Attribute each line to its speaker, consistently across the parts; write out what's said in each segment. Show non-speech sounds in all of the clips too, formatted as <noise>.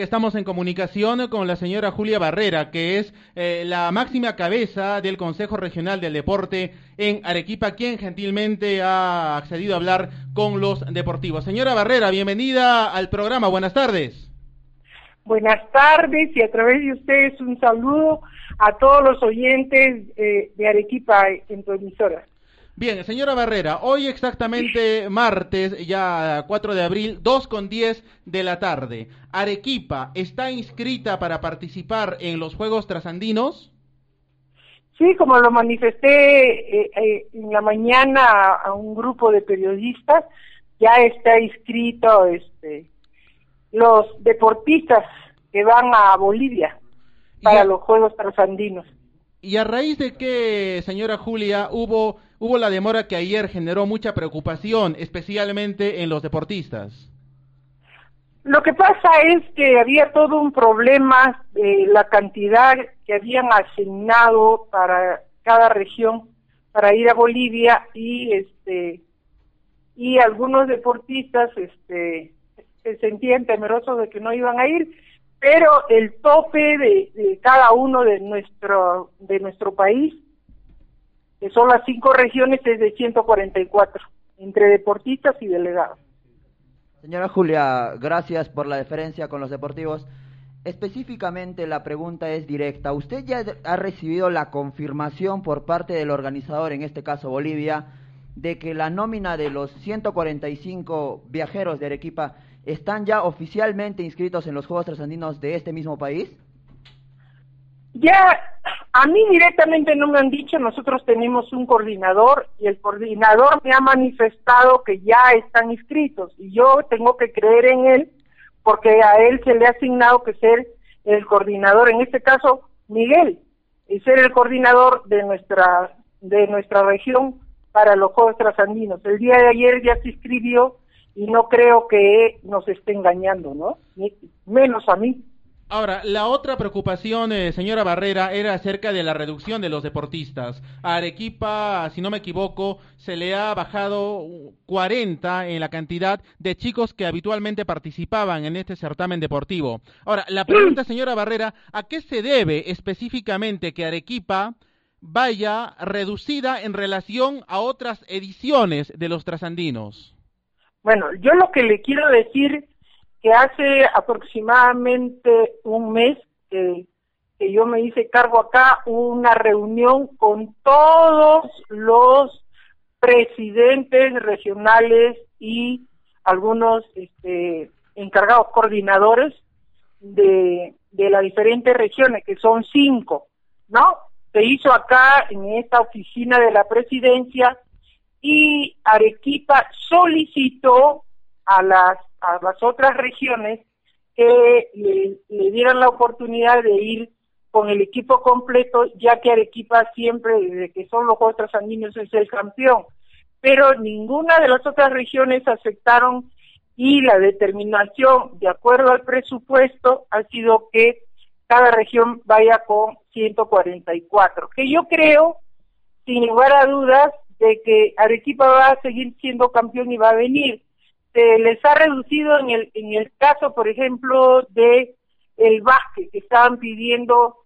Speaker 1: Estamos en comunicación con la señora Julia Barrera, que es eh, la máxima cabeza del Consejo Regional del Deporte en Arequipa, quien gentilmente ha accedido a hablar con los deportivos. Señora Barrera, bienvenida al programa. Buenas tardes.
Speaker 2: Buenas tardes y a través de ustedes un saludo a todos los oyentes eh, de Arequipa en tu emisora.
Speaker 1: Bien, señora Barrera, hoy exactamente martes, ya 4 de abril, 2 con 10 de la tarde. ¿Arequipa está inscrita para participar en los Juegos Trasandinos?
Speaker 2: Sí, como lo manifesté eh, eh, en la mañana a, un grupo de periodistas, ya está inscrito este, los deportistas que van a Bolivia para los Juegos Trasandinos.
Speaker 1: ¿Y a raíz de qué, señora Julia, hubo hubo la demora que ayer generó mucha preocupación, especialmente en los deportistas.
Speaker 2: Lo que pasa es que había todo un problema de la cantidad que habían asignado para cada región para ir a Bolivia y este y algunos deportistas este se sentían temerosos de que no iban a ir, pero el tope de, de cada uno de nuestro de nuestro país que son las cinco regiones, es de 144, entre deportistas y delegados.
Speaker 3: Señora Julia, gracias por la deferencia con los deportivos. Específicamente la pregunta es directa. ¿Usted ya ha recibido la confirmación por parte del organizador, en este caso Bolivia, de que la nómina de los 145 viajeros de Arequipa están ya oficialmente inscritos en los Juegos Trasandinos de este mismo país?
Speaker 2: Ya a mí directamente no me han dicho, nosotros tenemos un coordinador y el coordinador me ha manifestado que ya están inscritos y yo tengo que creer en él porque a él se le ha asignado que ser el coordinador, en este caso Miguel, y ser el coordinador de nuestra de nuestra región para los Juegos Trasandinos. El día de ayer ya se inscribió y no creo que nos esté engañando, ¿no? menos a mí.
Speaker 1: Ahora, la otra preocupación, eh, señora Barrera, era acerca de la reducción de los deportistas. A Arequipa, si no me equivoco, se le ha bajado 40 en la cantidad de chicos que habitualmente participaban en este certamen deportivo. Ahora, la pregunta, <clears throat> señora Barrera, ¿a qué se debe específicamente que Arequipa vaya reducida en relación a otras ediciones de los trasandinos?
Speaker 2: Bueno, yo lo que le quiero decir que hace aproximadamente un mes que, yo me hice cargo acá una reunión con todos los presidentes regionales y algunos este, encargados coordinadores de, de las diferentes regiones, que son cinco, ¿no? Se hizo acá en esta oficina de la presidencia y Arequipa solicitó a las a las otras regiones que le, dieran la oportunidad de ir con el equipo completo, ya que Arequipa siempre, desde que son los Juegos Trasandinos, es el campeón. Pero ninguna de las otras regiones aceptaron y la determinación, de acuerdo al presupuesto, ha sido que cada región vaya con 144. Que yo creo, sin lugar a dudas, de que Arequipa va a seguir siendo campeón y va a venir se les ha reducido en el, en el caso, por ejemplo, de el básquet, que estaban pidiendo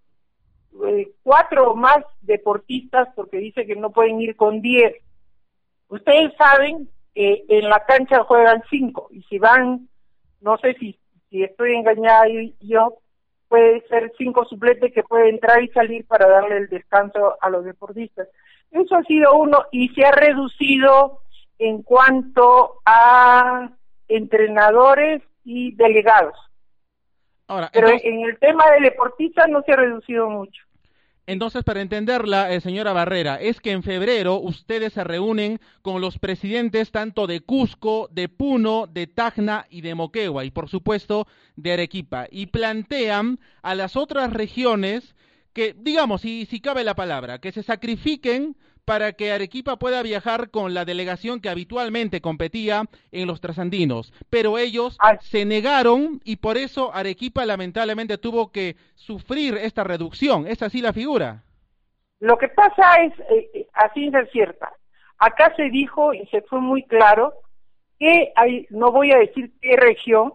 Speaker 2: eh, cuatro o más deportistas porque dice que no pueden ir con diez. Ustedes saben que en la cancha juegan cinco y si van, no sé si, si estoy engañada yo, puede ser cinco suplentes que pueden entrar y salir para darle el descanso a los deportistas. Eso ha sido uno y se ha reducido en cuanto a entrenadores y delegados.
Speaker 1: Ahora,
Speaker 2: Pero en el tema de deportistas no se ha reducido mucho.
Speaker 1: Entonces, para entenderla, eh, señora Barrera, es que en febrero ustedes se reúnen con los presidentes tanto de Cusco, de Puno, de Tacna y de Moquegua, y por supuesto de Arequipa, y plantean a las otras regiones que, digamos, si, si cabe la palabra, que se sacrifiquen para que Arequipa pueda viajar con la delegación que habitualmente competía en los trasandinos. Pero ellos ah. se negaron y por eso Arequipa lamentablemente tuvo que sufrir esta reducción. ¿Es así la figura?
Speaker 2: Lo que pasa es, eh, eh, así es cierta. Acá se dijo y se fue muy claro que hay, no voy a decir qué región,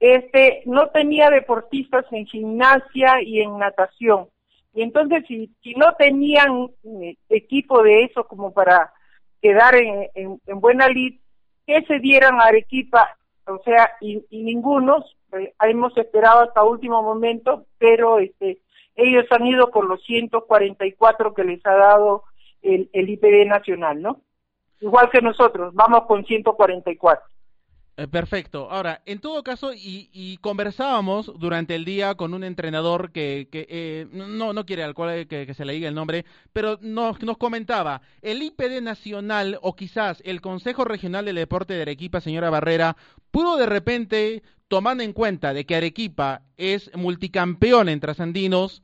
Speaker 2: este, no tenía deportistas en gimnasia y en natación. Y entonces, si, si no tenían eh, equipo de eso como para quedar en, en, buena lid, que se dieran a Arequipa, o sea, y, y ningunos, eh, hemos esperado hasta último momento, pero este, ellos han ido con los 144 que les ha dado el, el IPD nacional, ¿no? Igual que nosotros, vamos con 144.
Speaker 1: Eh, perfecto. Ahora, en todo caso, y, conversábamos durante el día con un entrenador que, que eh, no, no quiere al cual que, se le diga el nombre, pero nos, nos comentaba, el IPD nacional o quizás el Consejo Regional del Deporte de Arequipa, señora Barrera, pudo de repente, tomando en cuenta de que Arequipa es multicampeón en trasandinos,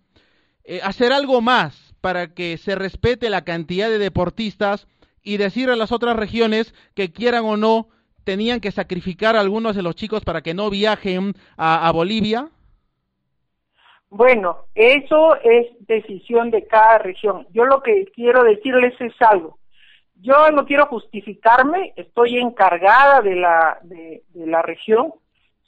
Speaker 1: eh, hacer algo más para que se respete la cantidad de deportistas y decir a las otras regiones que quieran o no tenían que sacrificar a algunos de los chicos para que no viajen a, Bolivia?
Speaker 2: Bueno, eso es decisión de cada región. Yo lo que quiero decirles es algo. Yo no quiero justificarme, estoy encargada de la, de, la región,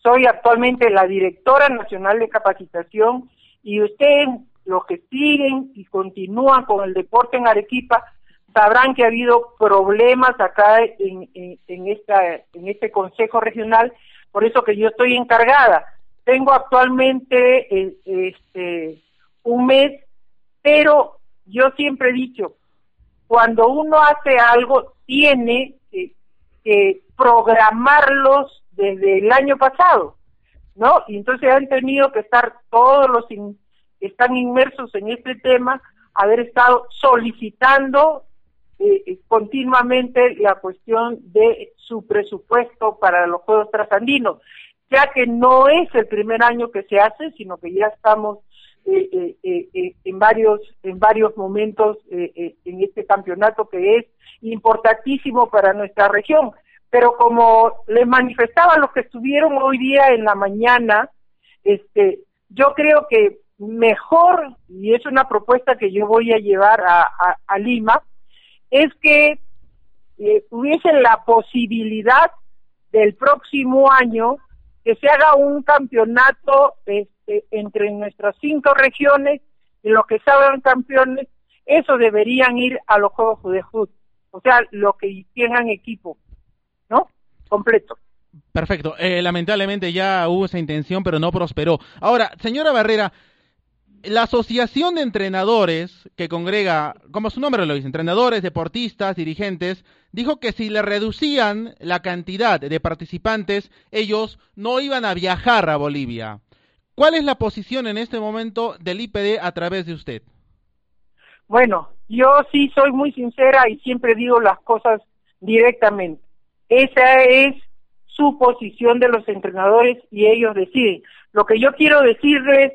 Speaker 2: soy actualmente la directora nacional de capacitación y ustedes, los que siguen y continúan con el deporte en Arequipa, sabrán que ha habido problemas acá en, en, esta, en este Consejo Regional, por eso que yo estoy encargada. Tengo actualmente eh, este, un mes, pero yo siempre he dicho, cuando uno hace algo, tiene que, programarlos desde el año pasado, ¿no? Y entonces han tenido que estar todos los que están inmersos en este tema, haber estado solicitando eh, eh, continuamente la cuestión de su presupuesto para los Juegos Trasandinos, ya que no es el primer año que se hace, sino que ya estamos eh, en varios en varios momentos en este campeonato que es importantísimo para nuestra región. Pero como les manifestaba los que estuvieron hoy día en la mañana, este, yo creo que mejor, y es una propuesta que yo voy a llevar a Lima, es que eh, tuviesen la posibilidad del próximo año que se haga un campeonato este, entre nuestras cinco regiones y los que salgan campeones, eso deberían ir a los Juegos de Juventud, o sea, los que tengan equipo, ¿no? Completo.
Speaker 1: Perfecto. Eh, lamentablemente ya hubo esa intención, pero no prosperó. Ahora, señora Barrera, la asociación de entrenadores que congrega, como su nombre lo dice, entrenadores, deportistas, dirigentes, dijo que si le reducían la cantidad de participantes, ellos no iban a viajar a Bolivia. ¿Cuál es la posición en este momento del IPD a través de usted?
Speaker 2: Bueno, yo sí soy muy sincera y siempre digo las cosas directamente. Esa es su posición de los entrenadores y ellos deciden. Lo que yo quiero decirles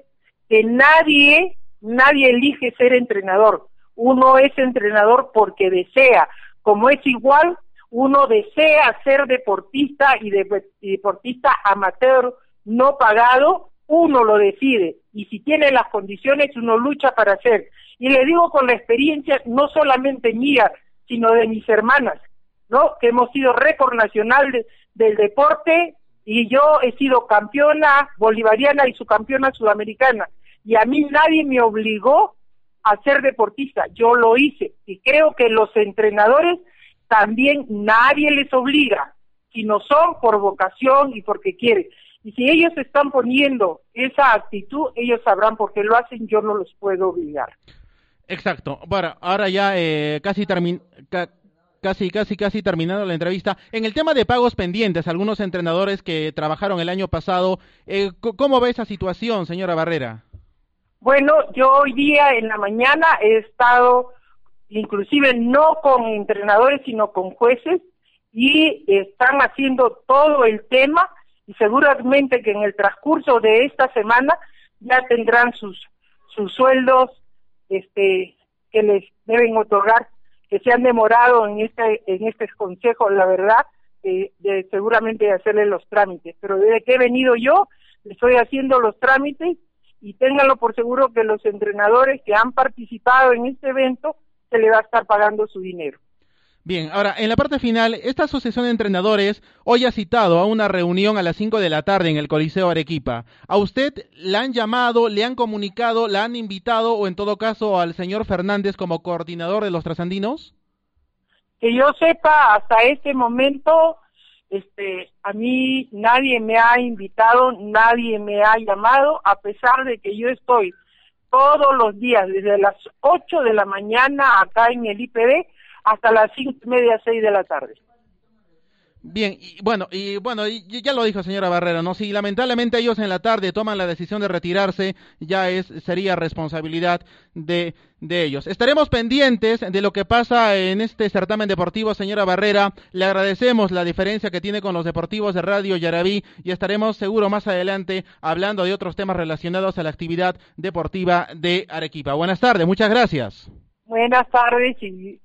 Speaker 2: que nadie, nadie elige ser entrenador. Uno es entrenador porque desea. Como es igual, uno desea ser deportista y, deportista amateur no pagado, uno lo decide. Y si tiene las condiciones, uno lucha para ser. Y le digo con la experiencia no solamente mía, sino de mis hermanas, ¿no? Que hemos sido récord nacional del deporte y yo he sido campeona bolivariana y subcampeona sudamericana. Y a mí nadie me obligó a ser deportista, yo lo hice. Y creo que los entrenadores también nadie les obliga, sino son por vocación y porque quieren. Y si ellos están poniendo esa actitud, ellos sabrán por qué lo hacen, yo no los puedo obligar.
Speaker 1: Exacto. Bueno, ahora ya eh, casi termin casi, casi, casi terminando la entrevista. En el tema de pagos pendientes, algunos entrenadores que trabajaron el año pasado, eh, ¿cómo ve esa situación, señora Barrera?
Speaker 2: Bueno, yo hoy día en la mañana he estado, inclusive no con entrenadores, sino con jueces, y están haciendo todo el tema, y seguramente que en el transcurso de esta semana ya tendrán sus, sus sueldos este, que les deben otorgar que se han demorado en este, en este consejo, la verdad, eh, de seguramente hacerle los trámites. Pero desde que he venido yo, estoy haciendo los trámites y ténganlo por seguro que los entrenadores que han participado en este evento se le va a estar pagando su dinero.
Speaker 1: Bien, ahora, en la parte final, esta asociación de entrenadores hoy ha citado a una reunión a las 5 de la tarde en el Coliseo Arequipa. ¿A usted la han llamado, le han comunicado, la han invitado o en todo caso al señor Fernández como coordinador de los trasandinos?
Speaker 2: Que yo sepa, hasta este momento, este, a mí nadie me ha invitado, nadie me ha llamado, a pesar de que yo estoy todos los días, desde las 8 de la mañana acá en el IPD, hasta las cinco y media, seis de la tarde.
Speaker 1: Bien, y bueno, y bueno, ya lo dijo señora Barrera, ¿no? Si lamentablemente ellos en la tarde toman la decisión de retirarse, ya es sería responsabilidad de, de ellos. Estaremos pendientes de lo que pasa en este certamen deportivo, señora Barrera. Le agradecemos la diferencia que tiene con los deportivos de Radio Yarabí y estaremos seguro más adelante hablando de otros temas relacionados a la actividad deportiva de Arequipa. Buenas tardes, muchas gracias.
Speaker 2: Buenas tardes y